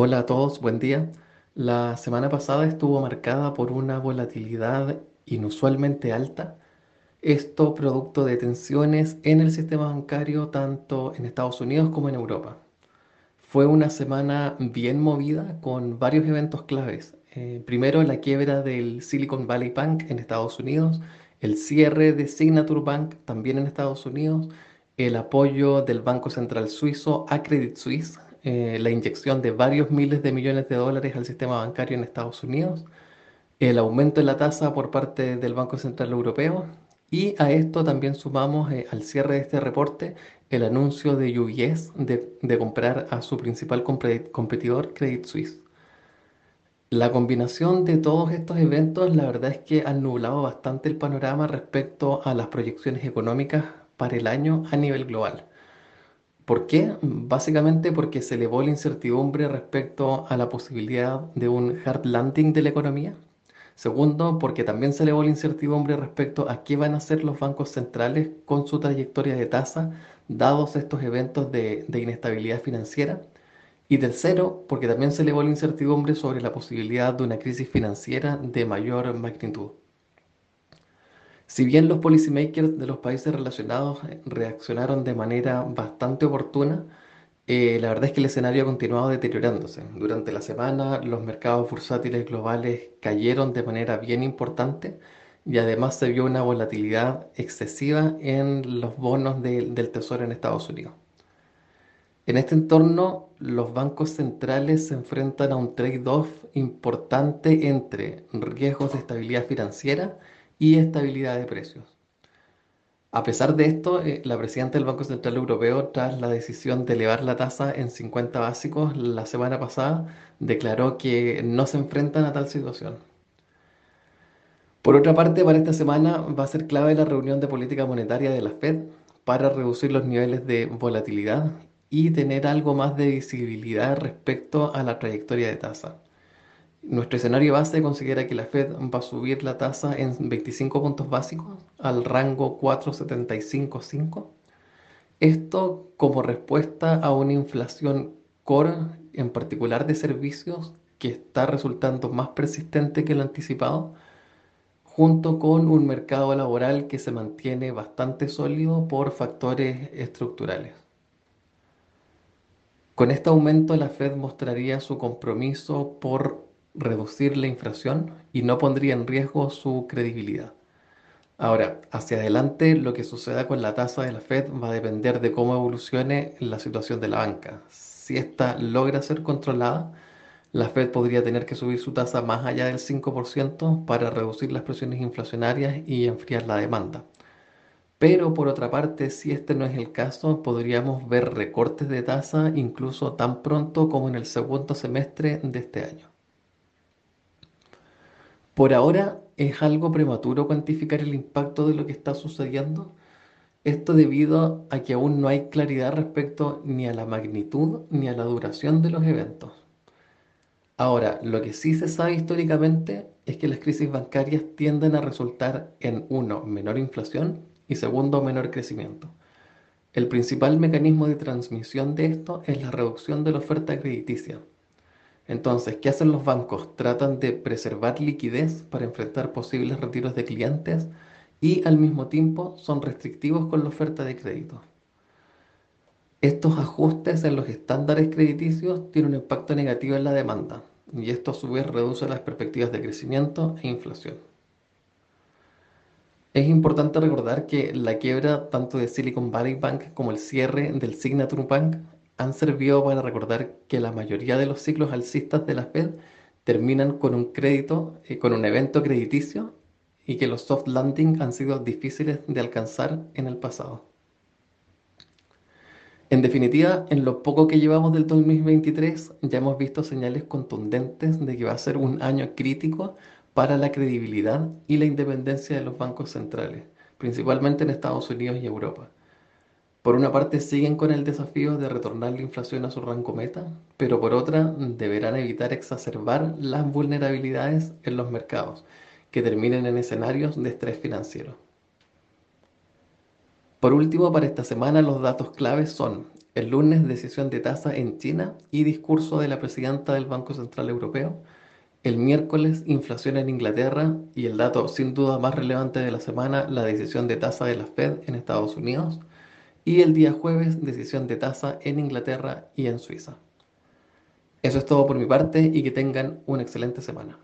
Hola a todos, buen día. La semana pasada estuvo marcada por una volatilidad inusualmente alta, esto producto de tensiones en el sistema bancario tanto en Estados Unidos como en Europa. Fue una semana bien movida con varios eventos claves. Eh, primero, la quiebra del Silicon Valley Bank en Estados Unidos, el cierre de Signature Bank también en Estados Unidos, el apoyo del Banco Central Suizo a Credit Suisse eh, la inyección de varios miles de millones de dólares al sistema bancario en Estados Unidos, el aumento de la tasa por parte del Banco Central Europeo y a esto también sumamos eh, al cierre de este reporte el anuncio de UBS de, de comprar a su principal competidor Credit Suisse. La combinación de todos estos eventos, la verdad es que han nublado bastante el panorama respecto a las proyecciones económicas para el año a nivel global. ¿Por qué? Básicamente porque se elevó la incertidumbre respecto a la posibilidad de un hard landing de la economía. Segundo, porque también se elevó la incertidumbre respecto a qué van a hacer los bancos centrales con su trayectoria de tasa, dados estos eventos de, de inestabilidad financiera. Y tercero, porque también se elevó la incertidumbre sobre la posibilidad de una crisis financiera de mayor magnitud. Si bien los policymakers de los países relacionados eh, reaccionaron de manera bastante oportuna, eh, la verdad es que el escenario ha continuado deteriorándose. Durante la semana los mercados bursátiles globales cayeron de manera bien importante y además se vio una volatilidad excesiva en los bonos del Tesoro en Estados Unidos. En este entorno, los bancos centrales se enfrentan a un trade-off importante entre riesgos de estabilidad financiera y estabilidad de precios. A pesar de esto, eh, la presidenta del Banco Central Europeo, tras la decisión de elevar la tasa en 50 básicos la semana pasada, declaró que no se enfrentan a tal situación. Por otra parte, para esta semana va a ser clave la reunión de política monetaria de la Fed para reducir los niveles de volatilidad y tener algo más de visibilidad respecto a la trayectoria de tasa. Nuestro escenario base considera que la Fed va a subir la tasa en 25 puntos básicos al rango 4,755. Esto como respuesta a una inflación core, en particular de servicios, que está resultando más persistente que lo anticipado, junto con un mercado laboral que se mantiene bastante sólido por factores estructurales. Con este aumento, la Fed mostraría su compromiso por reducir la inflación y no pondría en riesgo su credibilidad. Ahora, hacia adelante lo que suceda con la tasa de la Fed va a depender de cómo evolucione la situación de la banca. Si esta logra ser controlada, la Fed podría tener que subir su tasa más allá del 5% para reducir las presiones inflacionarias y enfriar la demanda. Pero por otra parte, si este no es el caso, podríamos ver recortes de tasa incluso tan pronto como en el segundo semestre de este año. Por ahora es algo prematuro cuantificar el impacto de lo que está sucediendo. Esto debido a que aún no hay claridad respecto ni a la magnitud ni a la duración de los eventos. Ahora, lo que sí se sabe históricamente es que las crisis bancarias tienden a resultar en, uno, menor inflación y segundo, menor crecimiento. El principal mecanismo de transmisión de esto es la reducción de la oferta crediticia. Entonces, ¿qué hacen los bancos? Tratan de preservar liquidez para enfrentar posibles retiros de clientes y al mismo tiempo son restrictivos con la oferta de crédito. Estos ajustes en los estándares crediticios tienen un impacto negativo en la demanda y esto a su vez reduce las perspectivas de crecimiento e inflación. Es importante recordar que la quiebra tanto de Silicon Valley Bank como el cierre del Signature Bank han servido para recordar que la mayoría de los ciclos alcistas de la Fed terminan con un crédito, eh, con un evento crediticio y que los soft landing han sido difíciles de alcanzar en el pasado. En definitiva, en lo poco que llevamos del 2023 ya hemos visto señales contundentes de que va a ser un año crítico para la credibilidad y la independencia de los bancos centrales, principalmente en Estados Unidos y Europa. Por una parte siguen con el desafío de retornar la inflación a su rango meta, pero por otra deberán evitar exacerbar las vulnerabilidades en los mercados que terminen en escenarios de estrés financiero. Por último, para esta semana los datos claves son El lunes, decisión de tasa en China y discurso de la presidenta del Banco Central Europeo. El miércoles, inflación en Inglaterra y el dato sin duda más relevante de la semana, la decisión de tasa de la Fed en Estados Unidos. Y el día jueves, decisión de tasa en Inglaterra y en Suiza. Eso es todo por mi parte y que tengan una excelente semana.